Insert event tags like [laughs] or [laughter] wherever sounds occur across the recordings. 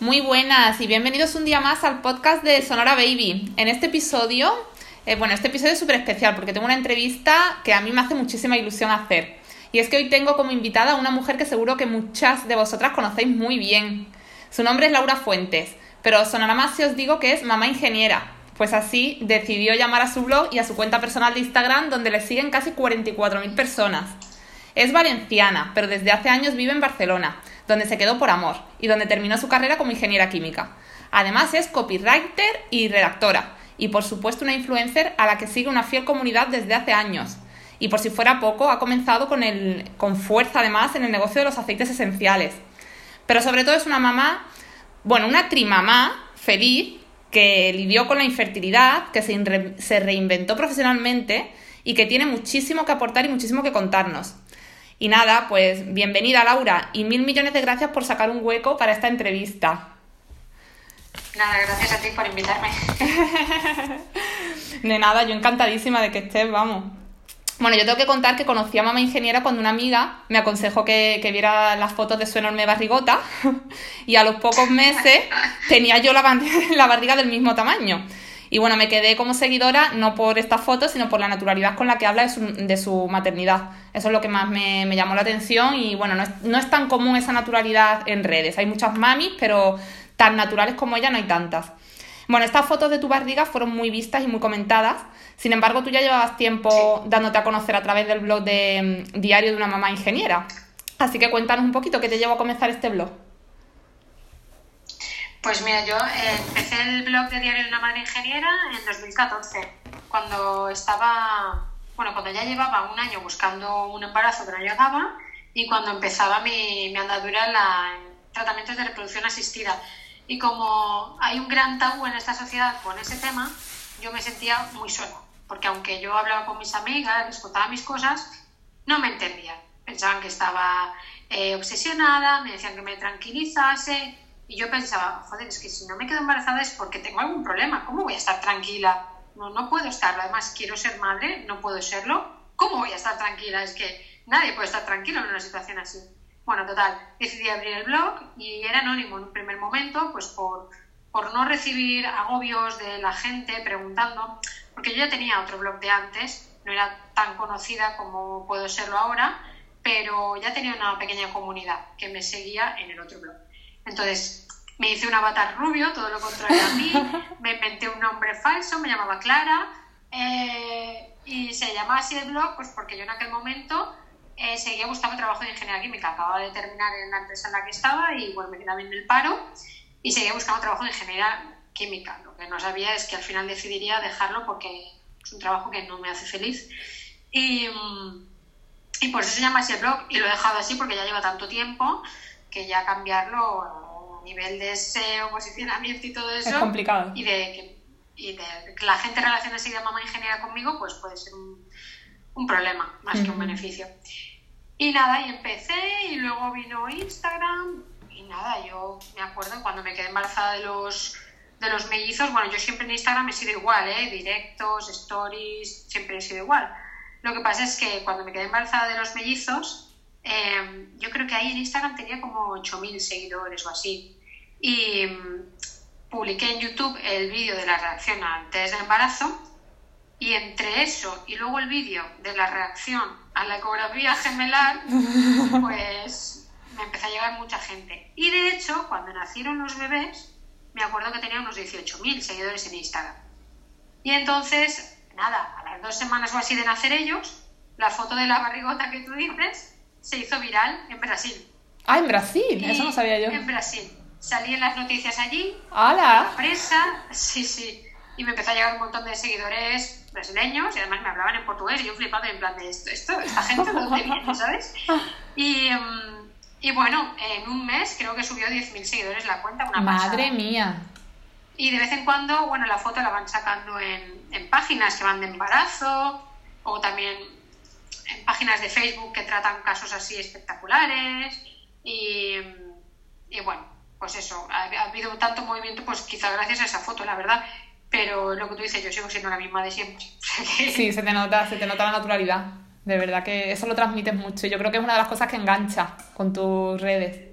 Muy buenas y bienvenidos un día más al podcast de Sonora Baby. En este episodio, eh, bueno, este episodio es súper especial porque tengo una entrevista que a mí me hace muchísima ilusión hacer. Y es que hoy tengo como invitada a una mujer que seguro que muchas de vosotras conocéis muy bien. Su nombre es Laura Fuentes, pero sonará más si os digo que es mamá ingeniera. Pues así decidió llamar a su blog y a su cuenta personal de Instagram donde le siguen casi 44.000 personas. Es valenciana, pero desde hace años vive en Barcelona donde se quedó por amor y donde terminó su carrera como ingeniera química. Además es copywriter y redactora, y por supuesto una influencer a la que sigue una fiel comunidad desde hace años. Y por si fuera poco, ha comenzado con, el, con fuerza además en el negocio de los aceites esenciales. Pero sobre todo es una mamá, bueno, una trimamá feliz que lidió con la infertilidad, que se, se reinventó profesionalmente y que tiene muchísimo que aportar y muchísimo que contarnos. Y nada, pues bienvenida Laura y mil millones de gracias por sacar un hueco para esta entrevista. Nada, gracias a ti por invitarme. [laughs] de nada, yo encantadísima de que estés, vamos. Bueno, yo tengo que contar que conocí a mamá ingeniera cuando una amiga me aconsejó que, que viera las fotos de su enorme barrigota [laughs] y a los pocos meses tenía yo la, [laughs] la barriga del mismo tamaño. Y bueno, me quedé como seguidora no por estas fotos, sino por la naturalidad con la que habla de su, de su maternidad. Eso es lo que más me, me llamó la atención y bueno, no es, no es, tan común esa naturalidad en redes. Hay muchas mamis, pero tan naturales como ella no hay tantas. Bueno, estas fotos de tu barriga fueron muy vistas y muy comentadas. Sin embargo, tú ya llevabas tiempo dándote a conocer a través del blog de mm, Diario de una mamá ingeniera. Así que cuéntanos un poquito qué te llevó a comenzar este blog. Pues mira, yo eh, empecé el blog de Diario de una Madre Ingeniera en 2014, cuando estaba, bueno, cuando ya llevaba un año buscando un embarazo que no llegaba y cuando empezaba mi, mi andadura en, tratamientos de reproducción asistida. Y como hay un gran tabú en esta sociedad con ese tema, yo me sentía muy sola, porque aunque yo hablaba con mis amigas, les contaba mis cosas, no me entendían. Pensaban que estaba eh, obsesionada, me decían que me tranquilizase, y yo pensaba, joder, es que si no me quedo embarazada es porque tengo algún problema. ¿Cómo voy a estar tranquila? No, no puedo estarlo. Además, quiero ser madre, no puedo serlo. ¿Cómo voy a estar tranquila? Es que nadie puede estar tranquilo en una situación así. Bueno, total, decidí abrir el blog y era anónimo en un primer momento, pues por, por no recibir agobios de la gente preguntando, porque yo ya tenía otro blog de antes, no era tan conocida como puedo serlo ahora, pero ya tenía una pequeña comunidad que me seguía en el otro blog. Entonces, me hice un avatar rubio, todo lo contrario a mí, [laughs] me inventé un nombre falso, me llamaba Clara, eh, y se llamaba así el blog, pues porque yo en aquel momento eh, seguía buscando trabajo de ingeniería química. Acababa de terminar en la empresa en la que estaba y bueno, me quedaba en el paro y seguía buscando trabajo de ingeniería química. Lo que no sabía es que al final decidiría dejarlo porque es un trabajo que no me hace feliz. Y, y por eso se llama así el blog y lo he dejado así porque ya lleva tanto tiempo que ya cambiarlo a nivel de SEO, posicionamiento y todo eso. Es complicado. Y de que, y de que la gente relacione enseguida mamá ingeniera conmigo, pues puede ser un, un problema más uh -huh. que un beneficio. Y nada, y empecé y luego vino Instagram y nada, yo me acuerdo cuando me quedé embarazada de los de los mellizos, bueno, yo siempre en Instagram he sido igual, ¿eh? directos, stories, siempre he sido igual. Lo que pasa es que cuando me quedé embarazada de los mellizos, eh, yo creo que ahí en Instagram tenía como 8.000 seguidores o así. Y um, publiqué en YouTube el vídeo de la reacción al test de embarazo y entre eso y luego el vídeo de la reacción a la ecografía gemelar, [laughs] pues me empezó a llegar mucha gente. Y de hecho, cuando nacieron los bebés, me acuerdo que tenía unos 18.000 seguidores en Instagram. Y entonces, nada, a las dos semanas o así de nacer ellos, la foto de la barrigota que tú dices se hizo viral en Brasil. Ah, en Brasil, y eso no sabía yo. En Brasil. Salí en las noticias allí. ¡Hala! La presa, [laughs] sí, sí. Y me empezó a llegar un montón de seguidores brasileños y además me hablaban en portugués y yo flipando en plan de esto, esto esta gente de dónde viene, [laughs] ¿sabes? Y, um, y bueno, en un mes creo que subió 10.000 seguidores la cuenta, una Madre pasada. mía. Y de vez en cuando, bueno, la foto la van sacando en, en páginas que van de embarazo o también páginas de Facebook que tratan casos así espectaculares y, y bueno, pues eso, ha, ha, habido tanto movimiento, pues quizá gracias a esa foto, la verdad. Pero lo que tú dices, yo sigo siendo la misma de siempre. [laughs] Sí, se te nota, se te nota la naturalidad. De verdad que eso lo transmites mucho. Yo creo que es una de las cosas que engancha con tus redes.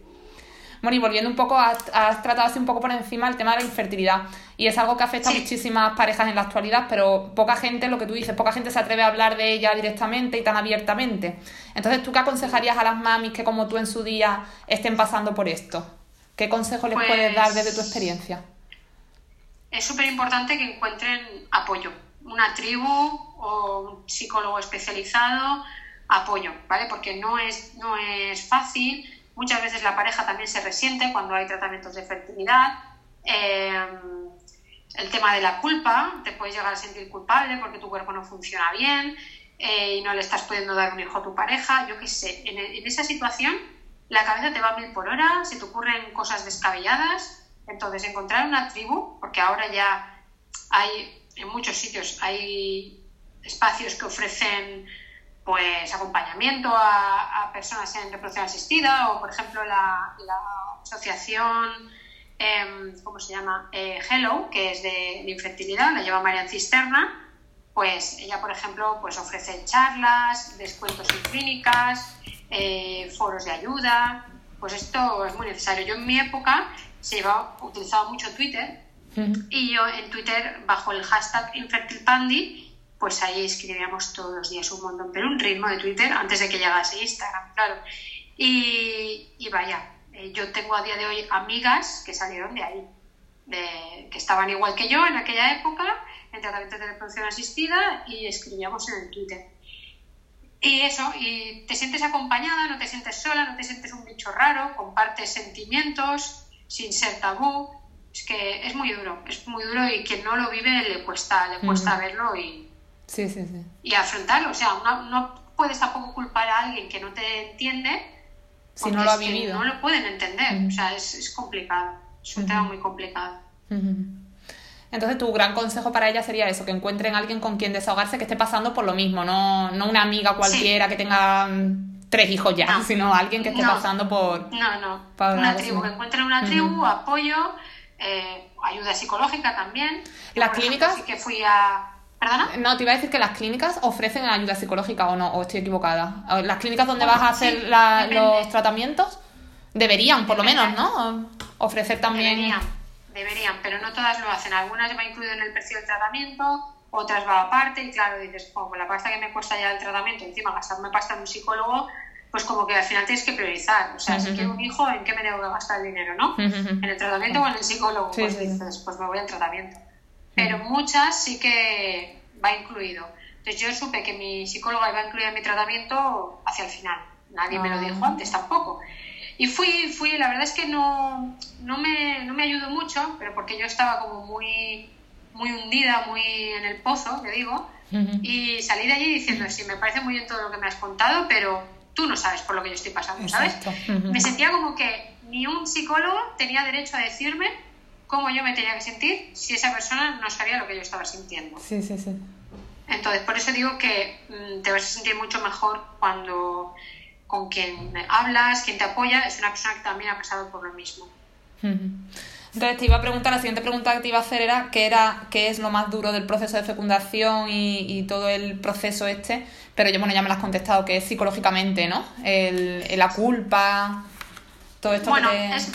Bueno, y volviendo un poco, has, tratado así un poco por encima el tema de la infertilidad. Y es algo que afecta a muchísimas parejas en la actualidad, pero poca gente, lo que tú dices, poca gente se atreve a hablar de ella directamente y tan abiertamente. Entonces, ¿tú qué aconsejarías a las mamis que como tú en su día estén pasando por esto? ¿Qué consejo les puedes dar desde tu pues experiencia? Es súper importante que encuentren apoyo, una tribu o un psicólogo especializado, apoyo, ¿vale? Porque no es, no es fácil Muchas veces la pareja también se resiente cuando hay tratamientos de fertilidad. Eh, el tema de la culpa, te puedes llegar a sentir culpable porque tu cuerpo no funciona bien eh, y no le estás pudiendo dar un hijo a tu pareja. Yo qué sé, en, en esa situación la cabeza te va a mil por hora, se te ocurren cosas descabelladas. Entonces, encontrar una tribu, porque ahora ya hay en muchos sitios hay espacios que ofrecen pues acompañamiento a, personas en reproducción asistida o por ejemplo la, asociación em, ¿cómo se llama? Eh, Hello que es de, infertilidad la lleva Marian Cisterna. Pues ella por ejemplo pues ofrece charlas descuentos en clínicas eh, foros de ayuda. Pues esto es muy necesario. Yo en mi época se llevaba, utilizaba mucho Twitter y yo en Twitter bajo el hashtag infertilpandi pues ahí escribíamos todos los días un montón, pero un ritmo de Twitter antes de que llegase Instagram, claro. Y, vaya, eh, yo tengo a día de hoy amigas que salieron de ahí, de, que estaban igual que yo en aquella época, en tratamiento de reproducción asistida, y escribíamos en el Twitter. Y eso, y te sientes acompañada, no te sientes sola, no te sientes un bicho raro, compartes sentimientos sin ser tabú. Es que es muy duro, es muy duro y quien no lo vive le cuesta, le cuesta verlo y, Sí, sí, sí. Y afrontarlo. O sea, no, puedes tampoco culpar a alguien que no te entiende. Si no lo ha vivido. no lo pueden entender. O sea, es, complicado. Es un tema muy complicado. Entonces, tu gran consejo para ella sería eso, que encuentren a alguien con quien desahogarse que esté pasando por lo mismo, no, no una amiga cualquiera que tenga mm, tres hijos ya, [laughs] sino alguien que esté pasando por... No, no, una tribu, que encuentren una tribu, apoyo, eh, ayuda psicológica también. ¿Las clínicas? Sí que fui a no, te iba a decir que las clínicas ofrecen ayuda psicológica o no, o estoy equivocada. Las clínicas donde vas a hacer los tratamientos deberían, por lo menos, ¿no? Ofrecer también. Deberían, deberían, pero no todas lo hacen. Algunas va incluido en el precio del tratamiento, otras va aparte, y claro, dices, como la pasta que me cuesta ya el tratamiento, encima gastarme pasta en un psicólogo, pues como que al final tienes que priorizar. O sea, si quiero un hijo, ¿en qué me debo gastar el dinero, no? ¿En el tratamiento o en el psicólogo? pues dices, pues me voy al tratamiento pero muchas sí que va incluido. Entonces yo supe que mi psicóloga iba a incluir mi tratamiento hacia el final. Nadie me lo dijo ah. antes tampoco. Y fui, fui, la verdad es que no, no, me, no me ayudó mucho, pero porque yo estaba como muy, muy hundida, muy en el pozo, te digo, y salí de allí diciendo, sí, me parece muy bien todo lo que me has contado, pero tú no sabes por lo que yo estoy pasando, ¿sabes? Me sentía como que ni un psicólogo tenía derecho a decirme cómo yo me tenía que sentir si esa persona no sabía lo que yo estaba sintiendo. Sí, sí, sí. Entonces, por eso digo que mm, te vas a sentir mucho mejor cuando con quien hablas, quien te apoya, es una persona que también ha pasado por lo mismo. Entonces te iba a preguntar, la siguiente pregunta que te iba a hacer era qué era, qué es lo más duro del proceso de fecundación y, todo el proceso este, pero yo bueno ya me lo has contestado, que es psicológicamente, ¿no? El, la culpa, todo esto bueno, es,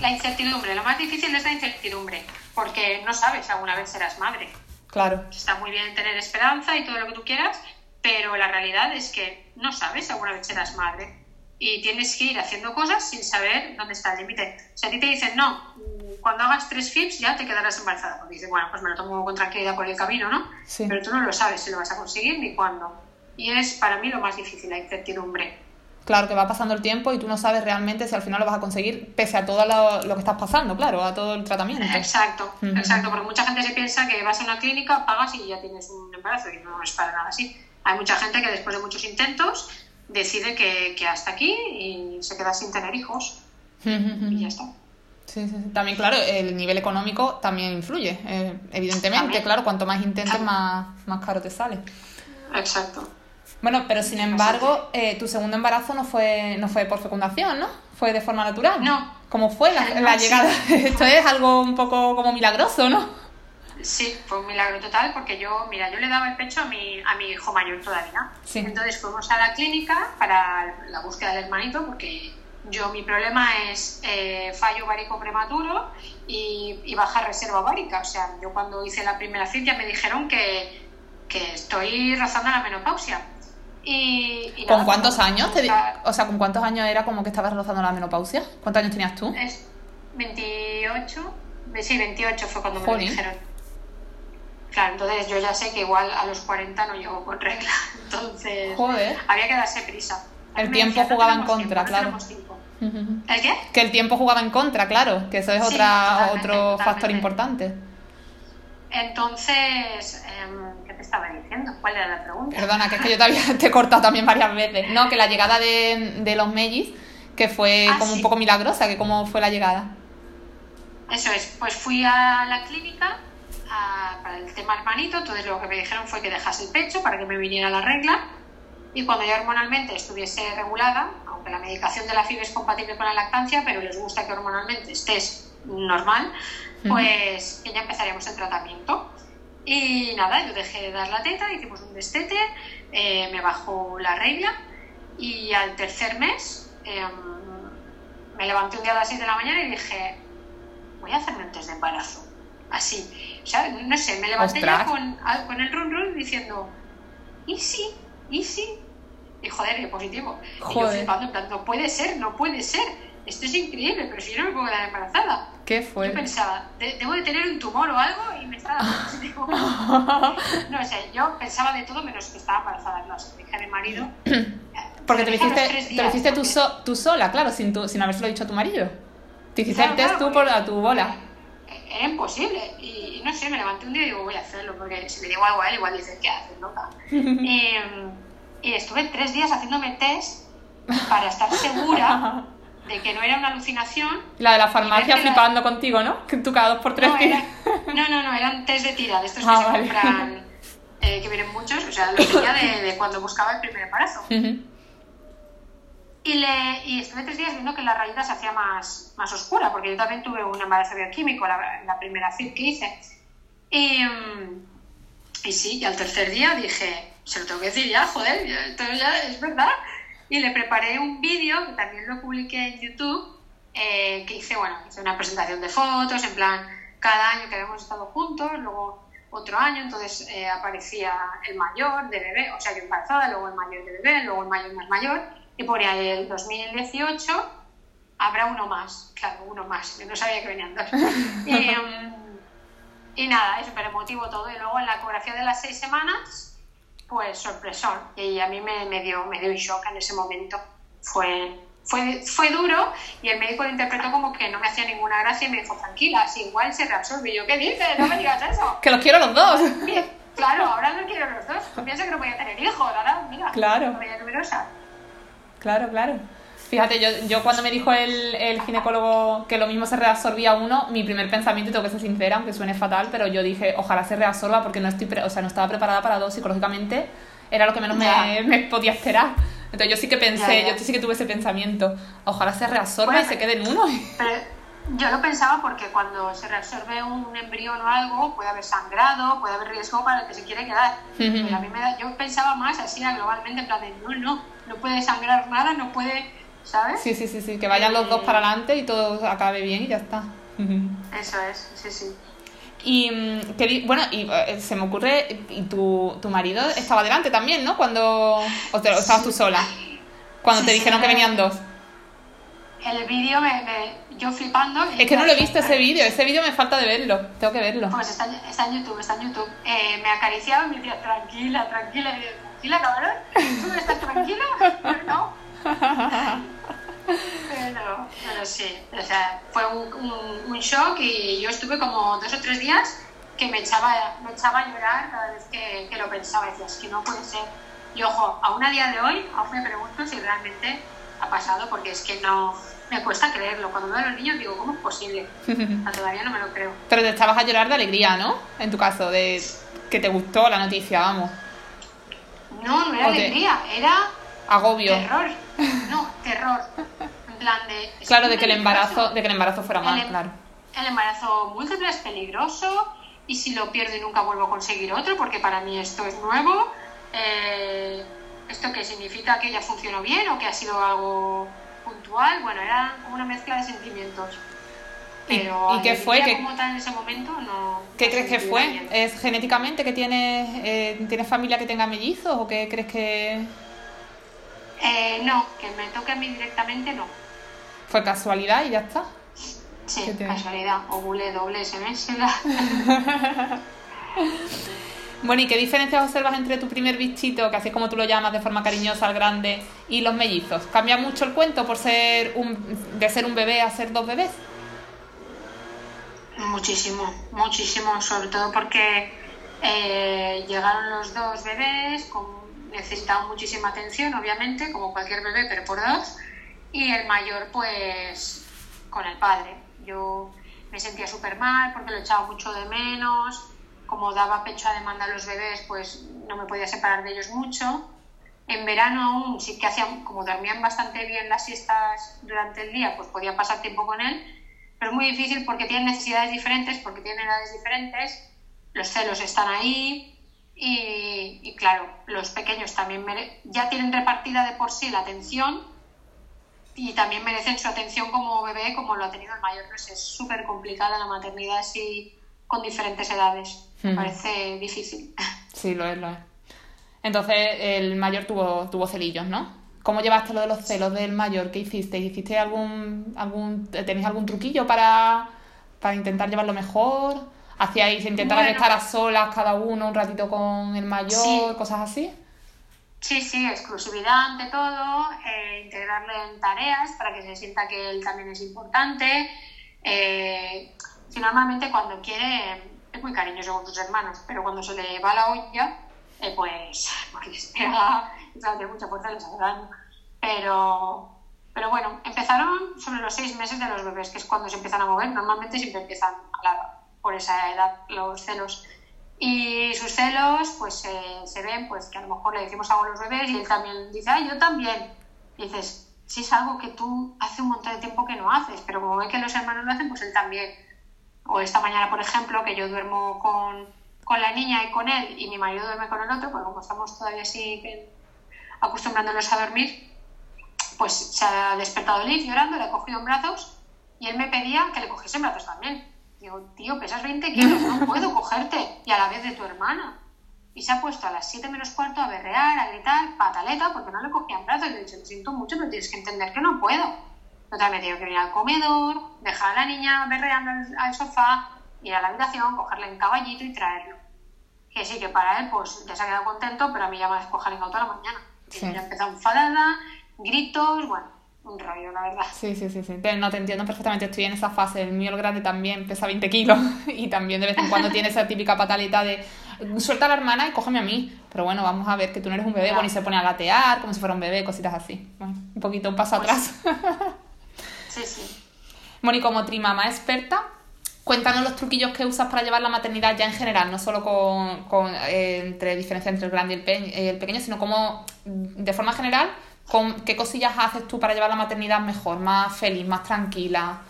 la incertidumbre, lo más difícil es la incertidumbre, porque no sabes, alguna vez serás madre. Claro. Está muy bien tener esperanza y todo lo que tú quieras, pero la realidad es que no sabes, alguna vez serás madre. Y tienes que ir haciendo cosas sin saber dónde está el límite. Si a ti te dicen, no, cuando hagas tres FIPS ya te quedarás embarazada. Pues dices, bueno, pues me lo tomo con tranquilidad por el camino, ¿no? Sí. Pero tú no lo sabes si lo vas a conseguir ni cuándo. Y es para mí lo más difícil, la incertidumbre. Claro, que va pasando el tiempo y tú no sabes realmente si al final lo vas a conseguir, pese a todo lo, que estás pasando, claro, a todo el tratamiento. Exacto, exacto, porque mucha gente se piensa que vas a una clínica, pagas y ya tienes un embarazo, y no es para nada así. Hay mucha gente que después de muchos intentos decide que, hasta aquí y se queda sin tener hijos. y ya está. Sí, sí, También, claro, el nivel económico también influye, eh, evidentemente, claro, cuanto más intentes, más, más caro te sale. Exacto. Bueno, pero sin embargo, eh, tu segundo embarazo no fue, no fue por fecundación, ¿no? Fue de forma natural. No. ¿Cómo fue la, llegada? [laughs] Esto es algo un poco como milagroso, ¿no? Sí, fue un milagro total porque yo, mira, yo le daba el pecho a mi, a mi hijo mayor todavía. Sí. Entonces fuimos a la clínica para la búsqueda del hermanito porque Yo mi problema es eh, fallo ovárico prematuro y, y, baja reserva ovárica. O sea, yo cuando hice la primera cita me dijeron que, que estoy rozando la menopausia. Y, y ¿Con cuántos años? Te O sea, ¿con cuántos años era como que estabas rozando la menopausia? ¿Cuántos años tenías tú? Es 28, sí, 28 fue cuando me lo dijeron. Claro, entonces yo ya sé que igual a los 40 no llego con regla. [laughs] Entonces, Joder. había que darse prisa. El tiempo decían, "No jugaba en contra, tiempo, claro. tenemos tiempo". ¿El qué? Que el tiempo jugaba en contra, claro, que eso es Sí, otra, totalmente, otro factor importante. Entonces, em, ¿qué te estaba diciendo? ¿Cuál era la pregunta? Perdona, que es que yo te, había, [laughs] te he cortado también varias veces. No, que la llegada de, de los Mellis, que fue Ah, como sí. un poco milagrosa, que cómo fue la llegada. Eso es, pues fui a la clínica a- para el tema hermanito, entonces lo que me dijeron fue que dejase el pecho para que me viniera la regla y cuando ya hormonalmente estuviese regulada, aunque la medicación de la FIB es compatible con la lactancia, pero les gusta que hormonalmente estés normal, pues que ya empezaríamos el tratamiento. Y nada, yo dejé de dar la teta, hicimos un destete, eh, me bajó la regla y al tercer mes em, me levanté un día a las 6 de la mañana y dije, voy a hacerme un test de embarazo. Así. O sea, no sé, me levanté ya con, a- con el run run diciendo, ¿y sí? ¿y sí? Y joder, qué positivo. Y yo flipando, en plan, no puede ser, no puede ser. Esto es increíble, pero si yo no me puedo quedar embarazada. ¿Qué Yo fue? pensaba, "De- debo de tener un tumor o algo y me está dando. [laughs] No sé, yo pensaba de todo menos que estaba embarazada. No, se dije a mi marido. [clears throat] Porque te lo hiciste, te lo hiciste tú, so- tú sola, claro, sin, tu, sin habérselo dicho a tu marido. Te hiciste Claro, el test claro, tú por a tu bola. Era imposible. Y no sé, me levanté un día y digo, voy a hacerlo, porque si le digo algo a él, igual dice, ¿qué haces, loca? y, [laughs] y estuve tres días haciéndome test para estar segura [laughs] de que no era una alucinación. La de la farmacia que la- flipando contigo, ¿no? Que tú cada dos por tres No, era- no, no, no, eran test de tira, de estos que Ah, se vale. compran, eh, que vienen muchos, o sea, los tenía de, de cuando buscaba el primer embarazo. Ujú. Y, le, y estuve tres días viendo que la rayita se hacía más, más oscura, porque yo también tuve un embarazo bioquímico, la, la primera FIP que hice. Y, mm, y sí, y al tercer día dije, se lo tengo que decir ya, joder, ya, ya es verdad. Y le preparé un vídeo, que también lo publiqué en YouTube, eh, que hice, bueno, hice una presentación de fotos, en plan, cada año que habíamos estado juntos, luego otro año, entonces eh, aparecía el mayor de bebé, o sea, yo embarazada, luego el mayor de bebé, luego el mayor más mayor, y ponía el 2018 habrá uno más, claro, uno más, yo no sabía que venían dos. [laughs] Y, em, y nada, es súper emotivo todo. Y luego en la ecografía de las seis semanas, pues sorpresón. Y a mí me, me dio, me dio un shock en ese momento. Fue, fue, fue duro y el médico lo interpretó como que no me hacía ninguna gracia y me dijo, tranquila, si igual se reabsorbe. Y yo, ¿qué dices? No me digas eso. [laughs] Que los quiero los dos. Claro, ahora no quiero los dos. Tú piensas que no voy a tener hijos, ahora mira. Claro. Voy a numerosa. Claro, claro. Fíjate, yo, yo cuando me dijo el, el ginecólogo que lo mismo se reabsorbía uno, mi primer pensamiento, y tengo que ser sincera, aunque suene fatal, pero yo dije, ojalá se reabsorba porque no estoy, o sea, no estaba preparada para dos psicológicamente, era lo que menos me, [laughs] me podía esperar. Entonces yo sí que pensé, Ya, ya. yo sí que tuve ese pensamiento, ojalá se reabsorba Bueno, y se quede en uno. Pero [laughs] yo lo pensaba porque cuando se reabsorbe un embrión o algo, puede haber sangrado, puede haber riesgo para el que se quiere quedar. Ujú. Pero a mí me da- yo pensaba más así globalmente, en plan de no, no, no puede sangrar nada, no puede, ¿sabes? Sí, sí, sí, sí, que vayan los dos para adelante y todo acabe bien y ya está. [laughs] Eso es, sí, sí. Y mm, que bueno, y eh, se me ocurre, y tu, tu marido estaba delante también, ¿no? Cuando o, te- o estabas tú sola. Cuando Sí, te sí, dijeron que venían dos. El vídeo, me, me- yo flipando. Es que no lo he visto ese vídeo, ese vídeo me falta de verlo, tengo que verlo. Pues está, está en YouTube, está en YouTube. Eh, me acariciaba y me decía, tranquila, tranquila. Y yo, tranquila, cabrón. ¿Tú no estás tranquila? No. Pero, pero sí, o sea, fue un, un, un shock y yo estuve como dos o tres días que me echaba, me echaba a llorar cada vez que, que lo pensaba. Decía, es que no puede ser. Y ojo, aún a día de hoy, aún me pregunto si realmente ha pasado porque es que no, me cuesta creerlo. Cuando veo a los niños digo, ¿cómo es posible? Sea, [laughs] todavía no me lo creo. Pero te estabas a llorar de alegría, ¿no? En tu caso, de que te gustó la noticia, vamos. No, no era alegría, era Agobio. terror. No, terror. En plan de... Claro, de que el embarazo, de que el embarazo fuera El mal, em- claro. El embarazo múltiple es peligroso y si lo pierdo y nunca vuelvo a conseguir otro, porque para mí esto es nuevo. eh, ¿Esto qué significa? ¿Que ya funcionó bien o que ha sido algo puntual, bueno, era como una mezcla de sentimientos. Pero ¿Y, qué fue? ¿Qué, como tal en ese momento no... ¿Qué crees que fue? ¿Es genéticamente que tienes, eh, tienes familia que tenga mellizos o qué crees que...? Eh, no, que me toque a mí directamente no. ¿Fue casualidad y ya está? Sí, casualidad. Ovule doble semestre. bueno, ¿y qué diferencias observas entre tu primer bichito, que así es como tú lo llamas de forma cariñosa al grande, y los mellizos? ¿Cambia mucho el cuento por ser un, de ser un bebé a ser dos bebés? Muchísimo, muchísimo, sobre todo porque eh, llegaron los dos bebés, con, necesitaban muchísima atención, obviamente, como cualquier bebé, pero por dos, y el mayor, pues, con el padre. Yo me sentía súper mal porque lo echaba mucho de menos, como daba pecho a demanda a los bebés, pues no me podía separar de ellos mucho. En verano aún sí que hacían, como dormían bastante bien las siestas durante el día, pues podía pasar tiempo con él, pero es muy difícil porque tienen necesidades diferentes, porque tienen edades diferentes, los celos están ahí y, claro, los pequeños también ya tienen repartida de por sí la atención y también merecen su atención como bebé como lo ha tenido el mayor. Pues es súper complicada la maternidad así con diferentes edades. Me parece difícil. [laughs] Sí, lo es, lo es. Entonces el mayor tuvo, tuvo celillos, ¿no? ¿Cómo llevaste lo de los celos del mayor? ¿Qué hiciste? ¿Hiciste algún, algún tenéis algún truquillo para, para intentar llevarlo mejor? ¿Hacíais intentar estar a solas cada uno un ratito con el mayor, cosas así? Sí, sí, exclusividad ante todo, eh, integrarle en tareas para que se sienta que él también es importante. Eh, si normalmente cuando quiere es muy cariñoso con sus hermanos, pero cuando se le va la olla, eh, pues, pues les pega tiene mucha fuerza les hace daño. Pero, pero bueno, empezaron sobre los seis meses de los bebés, que es cuando se empiezan a mover. Normalmente siempre empiezan por esa edad los celos. Y sus celos, pues se ven, pues que a lo mejor le decimos algo a los bebés y él también dice, ay, yo también. Y dices, si es algo que tú hace un montón de tiempo que no haces, pero como ve que los hermanos lo hacen, pues él también. O esta mañana, por ejemplo, que yo duermo con, con la niña y con él y mi marido duerme con el otro, pues como estamos todavía así acostumbrándolos a dormir, pues se ha despertado Liz llorando, le ha cogido en brazos y él me pedía que le cogiese en brazos también. Digo, tío, pesas 20 kilos, no puedo cogerte. Y a la vez de tu hermana. Y se ha puesto a las 7 menos cuarto a berrear, a gritar, pataleta, porque no le cogía en brazos. Y le he dicho, lo siento mucho, pero tienes que entender que no puedo. Entonces me he tenido que venir al comedor, dejar a la niña berreando al, sofá, ir a la habitación, cogerle en caballito y traerlo. Que sí, que para él, pues ya se ha quedado contento, pero a mí ya me ha descojado toda la mañana. Sí. Ya empezó enfadada, gritos, bueno, un rollo, la verdad. Sí, sí, sí, sí. No te entiendo perfectamente, estoy en esa fase. El mío, el grande, también pesa 20 kilos [laughs] y también de vez en cuando tiene esa típica pataleta de suelta a la hermana y cógeme a mí. Pero bueno, vamos a ver que tú no eres un bebé, bueno, y se pone a gatear como si fuera un bebé, cositas así. un poquito un paso pues atrás. [laughs] sí, sí. Bueno, y como trimama experta, Cuéntanos los truquillos que usas para llevar la maternidad ya en general, no solo con, con eh, entre diferencia entre el grande y el, pequeño, sino como de forma general, con qué cosillas haces tú para llevar la maternidad mejor, más feliz, más tranquila.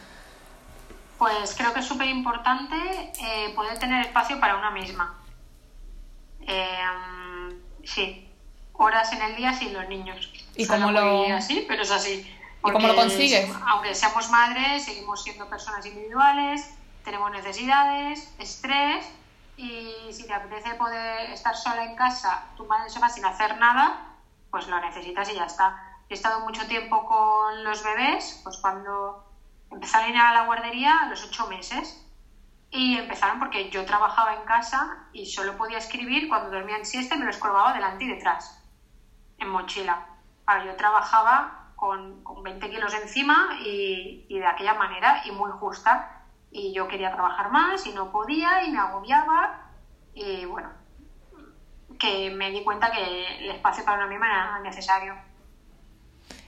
Pues creo que es súper importante eh, poder tener espacio para una misma. Em, sí, horas en el día sin los niños. ¿Y cómo lo así, pero es así. ¿Y cómo lo consigues? Aunque seamos madres, seguimos siendo personas individuales tenemos necesidades, estrés y si te apetece poder estar sola en casa, tu madre se va sin hacer nada, pues lo necesitas y ya está. He estado mucho tiempo con los bebés, pues cuando empezaron a ir a la guardería a los ocho meses. Y empezaron porque yo trabajaba en casa y solo podía escribir cuando dormía en siesta me los colgaba delante y detrás, en mochila. Ahora, yo trabajaba con, con 20 kilos encima y, y de aquella manera y muy justa y yo quería trabajar más y no podía y me agobiaba y bueno, que me di cuenta que el espacio para una misma era necesario.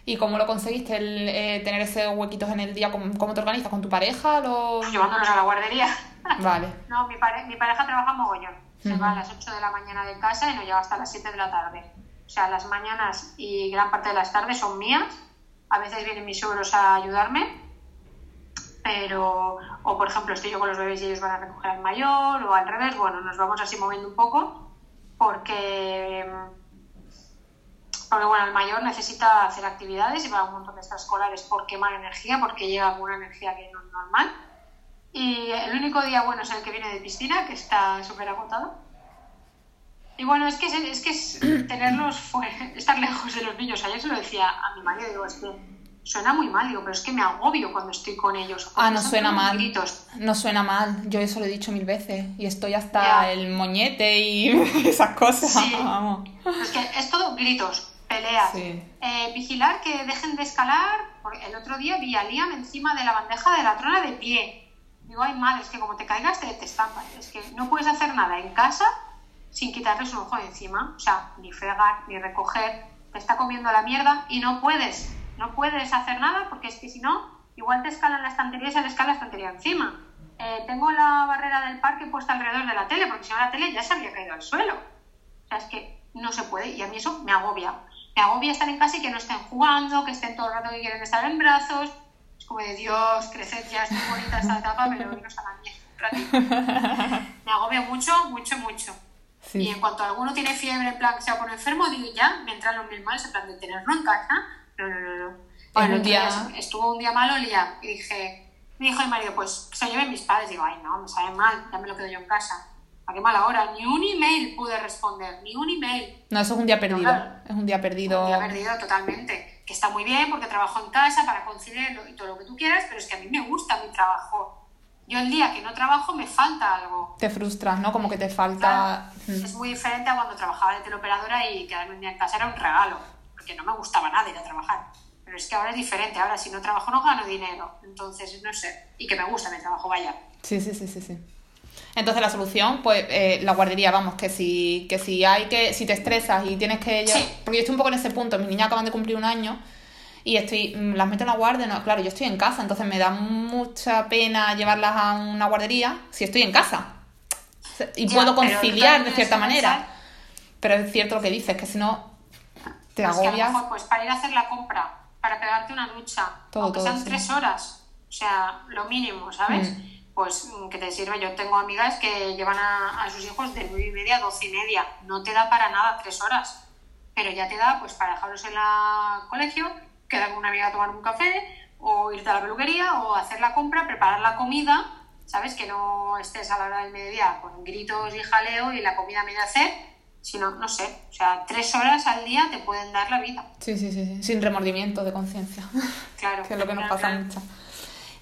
¿Y cómo lo conseguiste, el eh, tener esos huequitos en el día? ¿Cómo, te organizas? ¿Con tu pareja? Los... Llevándonos a la guardería. [laughs] Vale. no, mi, mi pareja trabaja mogollón. Se va a las 8 de la mañana de casa y nos llega hasta las 7 de la tarde. O sea, las mañanas y gran parte de las tardes son mías. A veces vienen mis suegros a ayudarme pero, o por ejemplo, estoy yo con los bebés y ellos van a recoger al mayor, o al revés, bueno, nos vamos así moviendo un poco, porque, Porque bueno, el mayor necesita hacer actividades y va a un montón de extraescolares por quemar energía, porque llega con una energía que no es normal. Y el único día bueno es el que viene de piscina, que está súper agotado. Y bueno, es que es, que es tenerlos fuera, [laughs] estar lejos de los niños. Ayer se lo decía a mi marido, digo, es que suena muy mal, digo, pero es que me agobio cuando estoy con ellos. Ah, no suena mal. No suena mal. Yo eso lo he dicho mil veces y estoy hasta el moñete y [laughs] esas cosas. Vamos. Es que es todo gritos, peleas. Eh, vigilar que dejen de escalar. Porque el otro día vi a Liam encima de la bandeja de la trona de pie. Digo, ay madre, es que como te caigas te, te estampas. Es que no puedes hacer nada en casa sin quitarles un ojo de encima. O sea, ni fregar, ni recoger. Te está comiendo la mierda y no puedes no puedes hacer nada porque es que si no, igual te escalan la estantería y se le escala la estantería encima. Eh, tengo la barrera del parque puesta alrededor de la tele, porque si no la tele ya se habría caído al suelo. O sea, es que no se puede y a mí eso me agobia. Me agobia estar en casa y que no estén jugando, que estén todo el rato que quieren estar en brazos. Es como de Dios, creced ya, es muy bonita esta etapa, pero no a la mierda. Me agobia mucho, mucho, mucho. Y en cuanto alguno tiene fiebre, en plan que se va a poner enfermo, digo ya, me entran los mil males en plan de tenerlo en casa no, no, no, no. Bueno, día... estuvo un día malo, Lía, y dije, me dijo el marido, pues se lleven mis padres. Digo, ay, no, me sabe mal, ya me lo quedo yo en casa. ¿A qué mala hora? Ni un email pude responder, ni un email. No, eso es un día perdido. Es un día perdido. Un día perdido totalmente. Que está muy bien porque trabajo en casa para conciliarlo y todo lo que tú quieras, pero es que a mí me gusta mi trabajo. Yo el día que no trabajo me falta algo. Te frustras, ¿no? Como que te falta... Es muy diferente a cuando trabajaba de teleoperadora y quedarme un día en casa era un regalo que no me gustaba nada ir a trabajar. Pero es que ahora es diferente, ahora si no trabajo no gano dinero, entonces no sé, y que me gusta mi trabajo, vaya. Sí, sí, sí, sí, sí. Entonces la solución, pues eh, la guardería, vamos, que si, que si hay que, si te estresas y tienes que sí. porque yo estoy un poco en ese punto, mis niñas acaban de cumplir un año y estoy, mm, las meto en la guardia, no, claro, yo estoy en casa, entonces me da mucha pena llevarlas a una guardería si estoy en casa. Y puedo conciliar de cierta manera. Pero es cierto lo que dices, que si no, te a lo mejor, pues para ir a hacer la compra, para pegarte una ducha, aunque sean tres horas, o sea, lo mínimo, ¿sabes? Mm. Pues mm, que te sirve. Yo tengo amigas que llevan a, sus hijos de nueve y media a doce y media. No te da para nada tres horas, pero ya te da pues para dejarlos en el colegio, quedar con una amiga a tomar un café, o irte a la peluquería, o hacer la compra, preparar la comida, ¿sabes? Que no estés a la hora del mediodía con gritos y jaleo y la comida a medio hacer sino, no sé, o sea, tres horas al día te pueden dar la vida. Sí, sí, sí, sí. sin remordimiento de conciencia. Claro. que es lo que nos pasa mucho.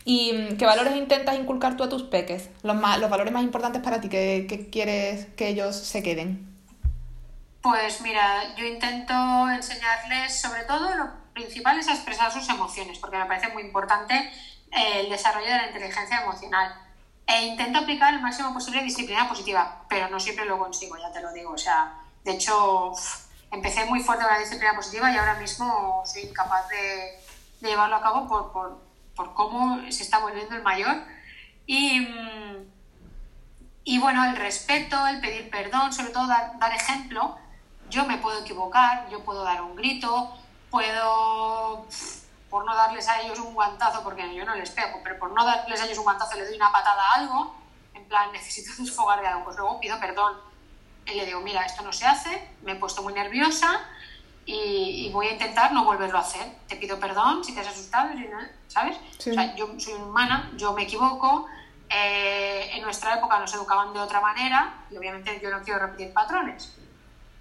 ¿Y qué valores intentas inculcar tú a tus peques? Los, más, los valores más importantes para ti, que, quieres que ellos se queden. Pues mira, yo intento enseñarles sobre todo lo principal es a expresar sus emociones, porque me parece muy importante eh, el desarrollo de la inteligencia emocional e intento aplicar el máximo posible disciplina positiva, pero no siempre lo consigo, ya te lo digo. O sea, de hecho, empecé muy fuerte con la disciplina positiva y ahora mismo soy incapaz de, llevarlo a cabo por, por, por, cómo se está volviendo el mayor. Y, mm, y bueno, el respeto, el pedir perdón, sobre todo dar, dar ejemplo. Yo me puedo equivocar, yo puedo dar un grito, puedo por no darles a ellos un guantazo, porque yo no les pego, pero por no darles a ellos un guantazo le doy una patada a algo, en plan, [laughs] necesito desfogar de algo, pues luego pido perdón. Y le digo, mira, esto no se hace, me he puesto muy nerviosa y, voy a intentar no volverlo a hacer. Te pido perdón si te has asustado, ¿sabes? O sea, yo soy humana, yo me equivoco, eh, en nuestra época nos educaban de otra manera y obviamente yo no quiero repetir patrones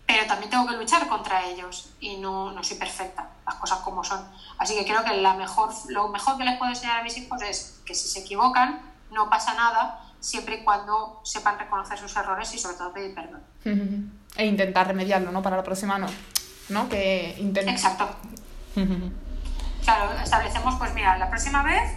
pero también tengo que luchar contra ellos y no, no, soy perfecta, las cosas como son. Así que creo que la mejor, lo mejor que les puedo enseñar a mis hijos es que si se equivocan, no pasa nada, siempre y cuando sepan reconocer sus errores y sobre todo pedir perdón. [laughs] E intentar remediarlo, ¿no? Para la próxima no. ¿No? Que Exacto. [laughs] claro, establecemos, pues mira, la próxima vez,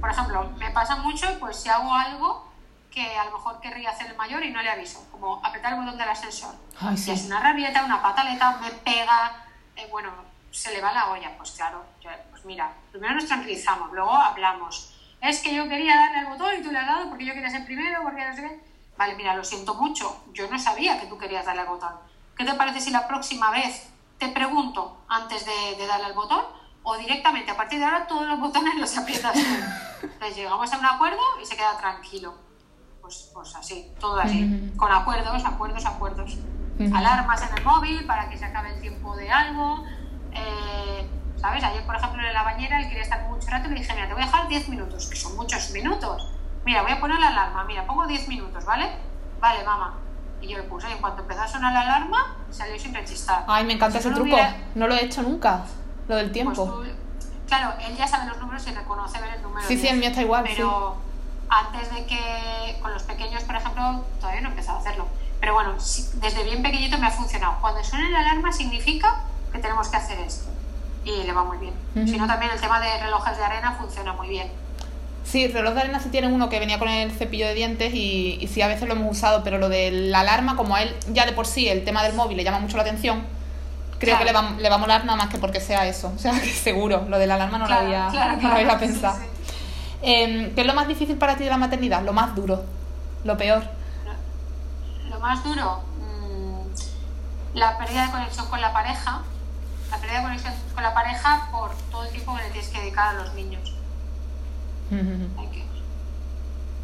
por ejemplo, me pasa mucho, pues si hago algo que a lo mejor querría hacer el mayor y no le aviso, como apretar el botón del ascensor. Si es una rabieta, una pataleta, me pega, eh, bueno, se le va la olla, pues claro, pues mira, primero nos tranquilizamos, luego hablamos. Es que yo quería darle al botón y tú le has dado porque yo quería ser primero, porque no sé qué. Vale, mira, lo siento mucho, yo no sabía que tú querías darle al botón. ¿Qué te parece si la próxima vez te pregunto antes de, de darle al botón? O directamente, a partir de ahora, todos los botones los aprietas tú. [laughs] Entonces llegamos a un acuerdo y se queda tranquilo. Pues, pues, así, todo así, con acuerdos, acuerdos, acuerdos. Ujú. alarmas en el móvil para que se acabe el tiempo de algo. eh, ¿Sabes? Ayer, por ejemplo, en la bañera, él quería estar mucho rato y le dije, mira, te voy a dejar 10 minutos, que son muchos minutos. Mira, voy a poner la alarma, mira, pongo 10 minutos, ¿vale? Vale, mamá. Y yo le puse, y en cuanto empezó a sonar la alarma, salió sin rechistar. Ay, me encanta Si ese no truco. hubiera- No lo he hecho nunca. Lo del pues tiempo. tú- claro, él ya sabe los números y reconoce ver el número. Sí, sí, 10, el mío está igual, Pero antes de que con los pequeños, por ejemplo, todavía no he empezado a hacerlo. Pero bueno, desde bien pequeñito me ha funcionado. Cuando suena la alarma significa que tenemos que hacer esto. Y le va muy bien. Ujú. Si no, también el tema de relojes de arena funciona muy bien. Sí, reloj de arena sí tiene uno que venía con el cepillo de dientes y, y sí, a veces lo hemos usado, pero lo de la alarma, como a él ya de por sí el tema del móvil le llama mucho la atención, creo Claro. que le va, le va a molar nada más que porque sea eso. [laughs] O sea, que seguro, lo de la alarma no Claro, lo había, claro, no lo había pensado. Sí, sí. Em, ¿Qué es lo más difícil para ti de la maternidad? Lo más duro, lo peor. Lo más duro, mm, la pérdida de conexión con la pareja. La pérdida de conexión con la pareja por todo el tiempo que le tienes que dedicar a los niños. Que-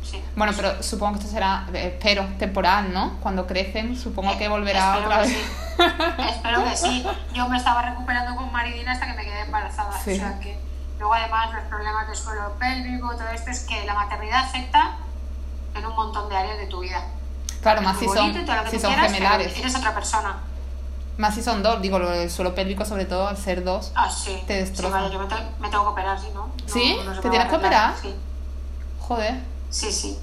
Sí. Bueno, pero supongo que esto será, eh, espero, temporal, ¿no? Cuando crecen, supongo que volverá otra que vez. sí. Espero que sí. Yo me estaba recuperando con Maridina hasta que me quedé embarazada. Sí. O sea que luego además los problemas de suelo pélvico, todo esto es que la maternidad afecta en un montón de áreas de tu vida. Claro, más si son, si son quieras, gemelares. Eres otra persona. Más si son dos, digo, lo del suelo pélvico, sobre todo al ser dos. Ah, sí. Te destroza. Sí, vaya, yo me, te- me tengo que operar, ¿sí? ¿no? ¿Sí? no ¿Te tienes que operar? Sí, Joder. sí, sí.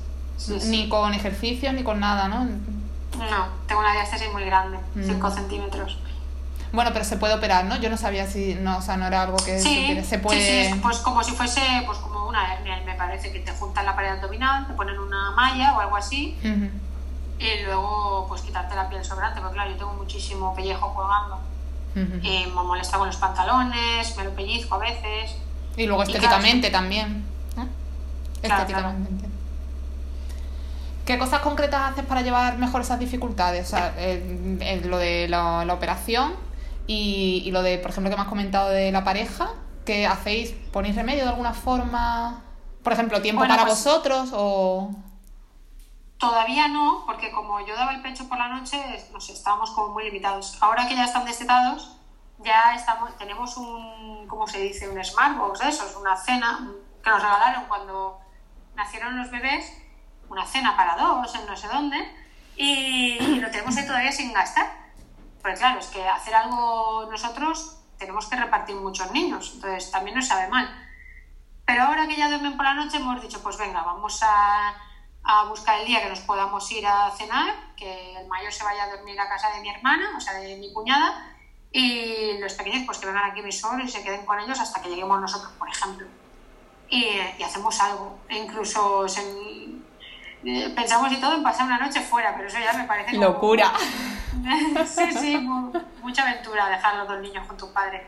Ni con ejercicios, ni con nada, ¿no? No, tengo una diástasis muy grande, Mm. 5 centímetros. Bueno, pero se puede operar, ¿no? Yo no sabía si, no, o sea, no era algo que Sí, se sí, puede. sí, pues como si fuese pues como una hernia, me parece que te juntan la pared abdominal, te ponen una malla o algo así y luego pues quitarte la piel sobrante, porque claro, yo tengo muchísimo pellejo colgando y me molesta con los pantalones, me lo pellizco a veces. Y luego y estéticamente también. Claro, Estéticamente. entiendo. ¿Qué cosas concretas haces para llevar mejor esas dificultades? O sea, el- el- lo de la, la operación y, y lo de, por ejemplo, que me has comentado de la pareja. ¿Qué hacéis? ¿Ponéis remedio de alguna forma? Por ejemplo, tiempo Bueno, para pues- vosotros o... Todavía no, porque como yo daba el pecho por la noche, no sé, estábamos como muy limitados. Ahora que ya están destetados, ya estamos, tenemos un, ¿cómo se dice? Un smartbox de esos, una cena que nos regalaron cuando nacieron los bebés, una cena para dos en no sé dónde, y, y lo tenemos ahí todavía sin gastar. Porque claro, es que hacer algo nosotros tenemos que repartir muchos niños, entonces también nos sabe mal. Pero ahora que ya duermen por la noche hemos dicho, pues venga, vamos a, a buscar el día que nos podamos ir a cenar, que el mayor se vaya a dormir a casa de mi hermana, o sea, de mi cuñada, y los pequeños pues que vengan aquí mis suegros y se queden con ellos hasta que lleguemos nosotros, por ejemplo. Y, y hacemos algo, e incluso se- eh, pensamos y todo en pasar una noche fuera, pero eso ya me parece como- Locura. [laughs] sí, sí, mu- mucha aventura dejar los dos niños con tu padre.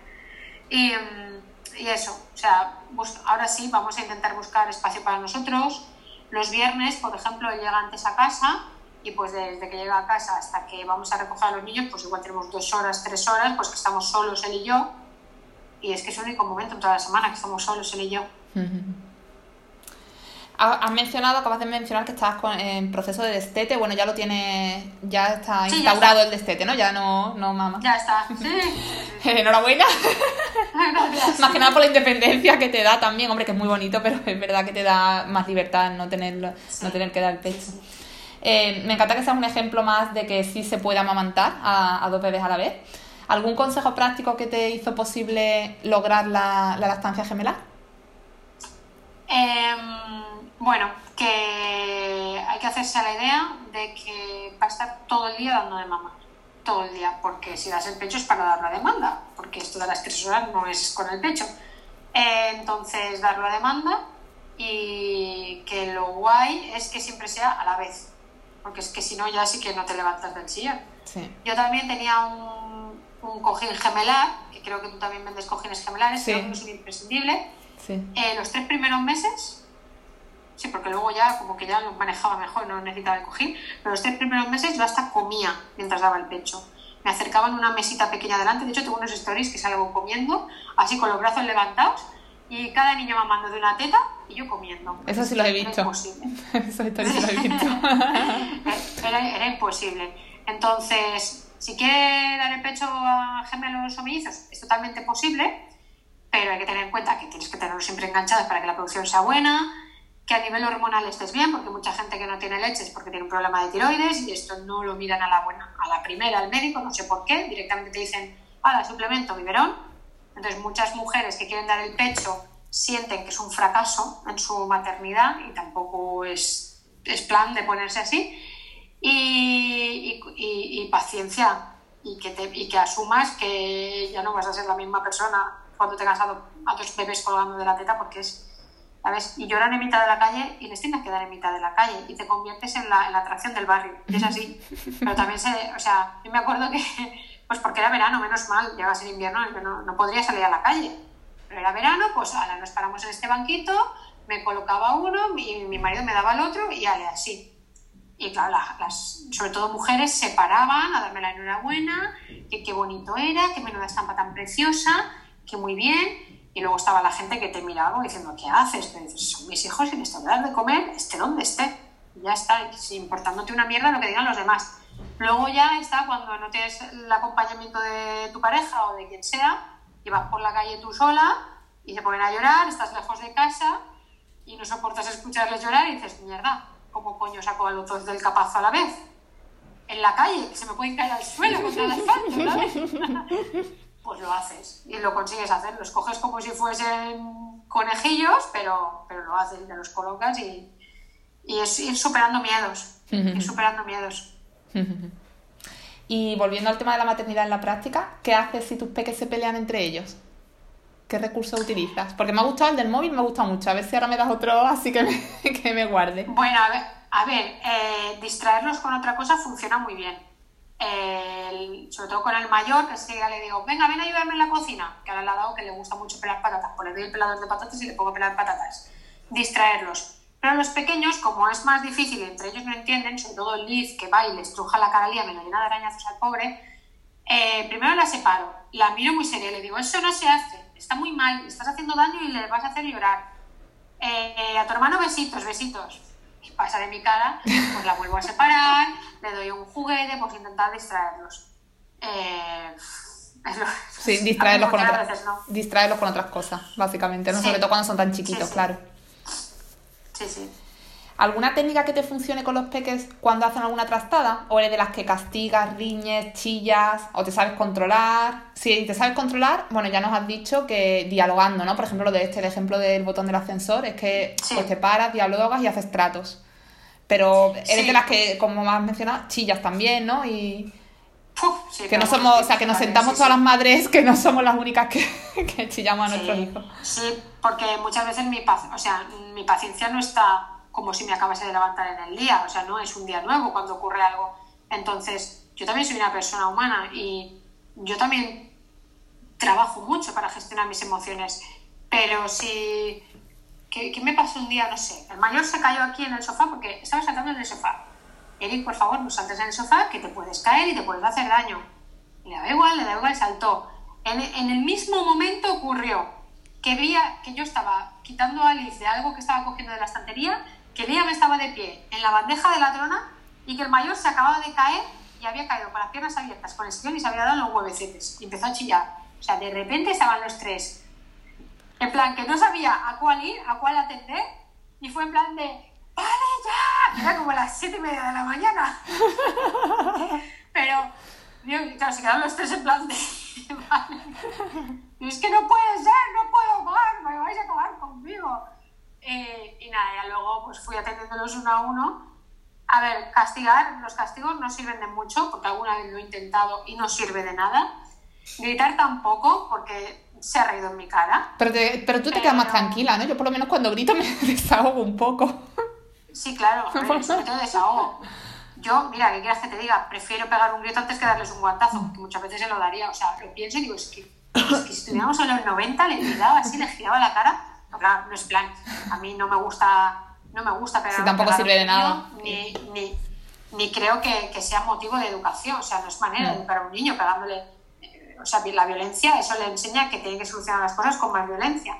Y, mm, y eso, o sea, ahora sí vamos a intentar buscar espacio para nosotros. Los viernes, por ejemplo, él llega antes a casa y pues desde que llega a casa hasta que vamos a recoger a los niños, pues igual tenemos dos horas, tres horas, pues que estamos solos él y yo. Y es que es el único momento en toda la semana que estamos solos él y yo. Ujú. Ha- Has mencionado, acabas de mencionar que estás con- en proceso de destete. Bueno, ya lo tienes, ya está Sí, ya instaurado está. el destete, ¿no? Ya no, no mama. Ya está. [laughs] Sí. [laughs] Enhorabuena. Gracias. Más que nada por la independencia que te da también, hombre, que es muy bonito, pero es verdad que te da más libertad no tenerlo, Sí. no tener que dar el pecho. Eh, me encanta que seas un ejemplo más de que sí se puede amamantar a, a dos bebés a la vez. ¿Algún consejo práctico que te hizo posible lograr la, la lactancia gemelar? Em, bueno, que hay que hacerse a la idea de que va a estar todo el día dando de mamar. Todo el día, porque si das el pecho es para dar la demanda, porque esto de las tres horas no es con el pecho. Eh, entonces, dar la demanda y que lo guay es que siempre sea a la vez, porque es que si no, ya sí que no te levantas del sillón. Sí. Yo también tenía un, un cojín gemelar, que creo que tú también vendes cojines gemelares, Sí. creo que es un imprescindible. Sí. Eh, los tres primeros meses, sí, porque luego ya como que ya lo manejaba mejor, no necesitaba el cojín, pero los tres primeros meses yo hasta comía mientras daba el pecho. Me acercaban una mesita pequeña delante, de hecho tengo unos stories que salgo comiendo, así con los brazos levantados, y cada niño mamando de una teta y yo comiendo. Eso sí los he Era visto. imposible. [laughs] Eso sí lo he visto. [laughs] era, era imposible. Entonces, Si quiere dar el pecho a gemelos o mellizos, es totalmente posible, pero hay que tener en cuenta que tienes que tenerlos siempre enganchados para que la producción sea buena, que a nivel hormonal estés bien, porque mucha gente que no tiene leche es porque tiene un problema de tiroides y esto no lo miran a la buena, a la primera al médico, no sé por qué, directamente te dicen, la suplemento, biberón. Entonces muchas mujeres que quieren dar el pecho sienten que es un fracaso en su maternidad y tampoco es, es plan de ponerse así. Y, y, paciencia y que, te, y que asumas que ya no vas a ser la misma persona cuando tengas a, a tus bebés colgando de la teta porque es y lloran en mitad de la calle y les tienes que dar en mitad de la calle y te conviertes en la, en la atracción del barrio. es así. [laughs] Pero también se, o sea, yo me acuerdo que, pues porque era verano, menos mal, ya va a ser invierno, no, no podría salir a la calle. Pero era verano, pues ahora nos paramos en este banquito, me colocaba uno, y mi marido me daba el otro y ale, así. Y claro, las, sobre todo mujeres se paraban a darme la enhorabuena, que qué bonito era, que menuda estampa tan preciosa, que muy bien. Y luego estaba la gente que te miraba diciendo, ¿qué haces? Te dices, son mis hijos y les tengo que dar de comer, esté donde esté. Y ya está, importándote una mierda lo que digan los demás. Luego ya está cuando no tienes el acompañamiento de tu pareja o de quien sea, y vas por la calle tú sola y se ponen a llorar, estás lejos de casa y no soportas escucharles llorar y dices, mierda, ¿cómo coño saco a los dos del capazo a la vez? En la calle, que se me pueden caer al suelo contra el asfalto, ¿sabes? Pues lo haces y lo consigues hacer. Los coges como si fuesen conejillos, pero, pero lo haces y te los colocas y, y es ir superando miedos, ir superando miedos. y volviendo al tema de la maternidad en la práctica, ¿qué haces si tus peques se pelean entre ellos? ¿Qué recursos utilizas? Porque me ha gustado el del móvil, me gusta mucho. A ver si ahora me das otro [laughs] así que me, que me guarde. Bueno, a ver, a ver eh, distraerlos con otra cosa funciona muy bien sobre todo con el mayor, que es que ya le digo, venga, ven a ayudarme en la cocina, que ahora le ha dado que le gusta mucho pelar patatas, pues le doy el pelador de patatas y le pongo a pelar patatas. Distraerlos. Pero los pequeños, como es más difícil y entre ellos no entienden, sobre todo el Liz, que va y le estruja la cara al día, me lo llena de arañazos al pobre, eh, primero la separo, la miro muy seria y le digo, eso no se hace, está muy mal, estás haciendo daño y le vas a hacer llorar. Eh, a tu hermano besitos, besitos pasa de mi cara, pues la vuelvo a separar, le doy un juguete, pues intentar distraerlos. Eh, sí, [laughs] distraerlos con, otras, distraerlos con otras cosas, básicamente, ¿no? sobre todo cuando son tan chiquitos, claro. Sí, sí. ¿Alguna técnica que te funcione con los peques cuando hacen alguna trastada? ¿O eres de las que castigas, riñes, chillas? ¿O te sabes controlar? Si te sabes controlar, bueno, ya nos has dicho que dialogando, ¿no? Por ejemplo, lo de este, el ejemplo del botón del ascensor, es que pues, te paras, dialogas y haces tratos. Pero eres de las que, como has mencionado, chillas también, ¿no? Y que no somos, o sea, que nos sentamos todas las madres, que no somos las únicas que, [laughs] que chillamos a nuestros hijos. Sí, porque muchas veces mi, o sea, mi paciencia no está como si me acabase de levantar en el día, o sea, no es un día nuevo cuando ocurre algo. Entonces, yo también soy una persona humana y yo también trabajo mucho para gestionar mis emociones, pero si... ¿Qué, me pasó un día? No sé. El mayor se cayó aquí en el sofá porque estaba saltando en el sofá. Eric, por favor, no saltes en el sofá que te puedes caer y te puedes hacer daño. le da igual, le da igual, saltó. En, en el mismo momento ocurrió que veía que yo estaba quitando a Alice de algo que estaba cogiendo de la estantería que ella me estaba de pie en la bandeja de la trona y que el mayor se acababa de caer y había caído con las piernas abiertas con el sillón y se había dado los huevecetes y empezó a chillar. O sea, de repente estaban los tres. En plan, que no sabía a cuál ir, a cuál atender y fue en plan de ¡Vale ya! Era como las siete y media de la mañana. [laughs] Pero, claro, se quedaron los tres en plan de... [laughs] Y es que no puede ser, no puedo más, me vais a acabar conmigo. Eh, y nada, ya luego pues fui atendiéndolos uno a uno. A ver, castigar, los castigos no sirven de mucho, porque alguna vez lo he intentado y no sirve de nada. Gritar tampoco, porque se ha reído en mi cara. Pero, pero tú te quedas más tranquila, ¿no? Yo por lo menos cuando grito me [laughs] desahogo un poco. Sí, claro, me desahogo. Yo, mira, ¿qué quieras que te diga? Prefiero pegar un grito antes que darles un guantazo, porque muchas veces se lo daría. O sea, lo pienso y digo, es que, es que si estuviéramos en los 90, le tiraba así, le giraba la cara no es plan. A mí no me gusta, no me gusta pegar. tampoco sirve de nada. Ni, ni, ni creo que, que, sea motivo de educación. O sea, no es manera de educar a un niño pegándole. O sea, la violencia, eso le enseña que tiene que solucionar las cosas con más violencia.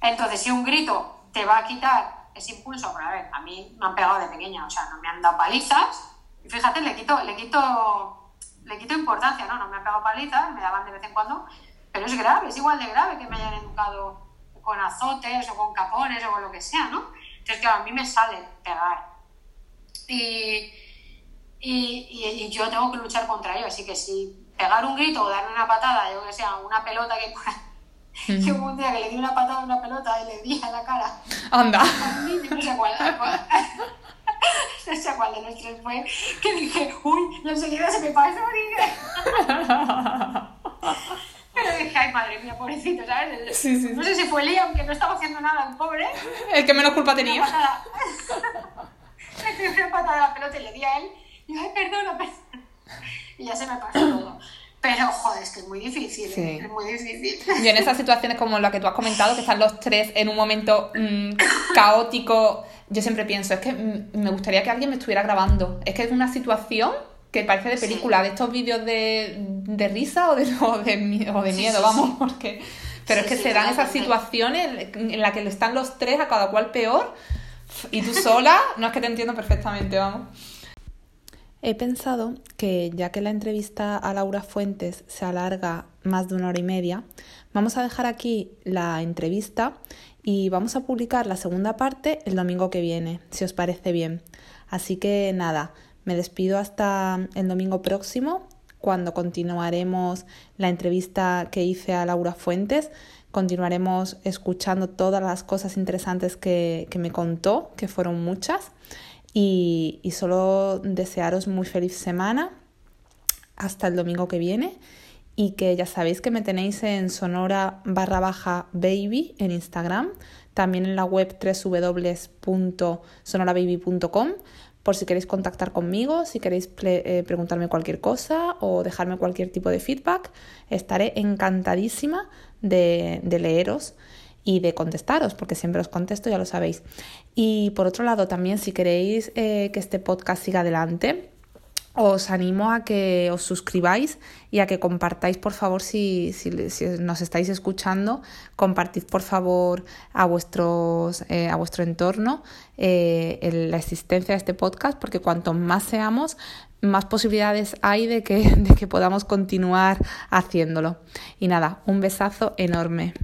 Entonces, si un grito te va a quitar ese impulso, bueno, a ver, a mí me han pegado de pequeña, o sea, no me han dado palizas. Y fíjate, le quito, le quito le quito importancia, ¿no? No me han pegado palizas, me daban de vez en cuando, pero es grave, es igual de grave que me hayan educado con azotes o con capones o con lo que sea, ¿no? Entonces, claro, a mí me sale pegar. Y, y, y, yo tengo que luchar contra ello, así que si pegar un grito o darle una patada, yo que sea, una pelota que hubo un día que le di una patada a una pelota y le di a la cara. Anda. A mí, no sé cuál. [laughs] no sé cuál de los tres fue. Que dije, uy, enseguida se me pasó, [laughs] Pero dije, ay, madre mía, pobrecito, ¿sabes? Sí, sí, no sé si fue Liam, que no estaba haciendo nada, el pobre. El que menos culpa tenía. [laughs] Le di una patada a la pelota y le di a él. Y yo, ay, perdona, perdona. Y ya se me pasó todo. Pero, joder, es que es muy difícil, ¿eh? es muy difícil. Y en esas situaciones como la que tú has comentado, que están los tres en un momento mmm, caótico, yo siempre pienso, es que me gustaría que alguien me estuviera grabando. Es que es una situación que parece de película, sí. de estos vídeos de, de, risa o de, [laughs] o de, o de miedo, sí, vamos, porque... Pero es que se dan esas situaciones en las que están los tres a cada cual peor y tú sola, no es que te entiendo perfectamente, vamos. He pensado que ya que la entrevista a Laura Fuentes se alarga más de una hora y media, vamos a dejar aquí la entrevista y vamos a publicar la segunda parte el domingo que viene, si os parece bien. Así que nada, me despido hasta el domingo próximo, cuando continuaremos la entrevista que hice a Laura Fuentes. Continuaremos escuchando todas las cosas interesantes que, que me contó, que fueron muchas. Y, solo desearos muy feliz semana. Hasta el domingo que viene. Y que ya sabéis que me tenéis en sonora barra baja baby en Instagram, también en la web www.sonorababy.com por si queréis contactar conmigo, si queréis eh, preguntarme cualquier cosa o dejarme cualquier tipo de feedback, estaré encantadísima de leeros y de contestaros, porque siempre os contesto, ya lo sabéis. Y por otro lado, también si queréis eh, que este podcast siga adelante, os animo a que os suscribáis y a que compartáis, por favor, si, si, nos estáis escuchando, compartid, por favor, a, vuestros, eh, a vuestro entorno eh, la existencia de este podcast, porque cuanto más seamos, más posibilidades hay de que, [laughs] de que podamos continuar haciéndolo. Y nada, un besazo enorme.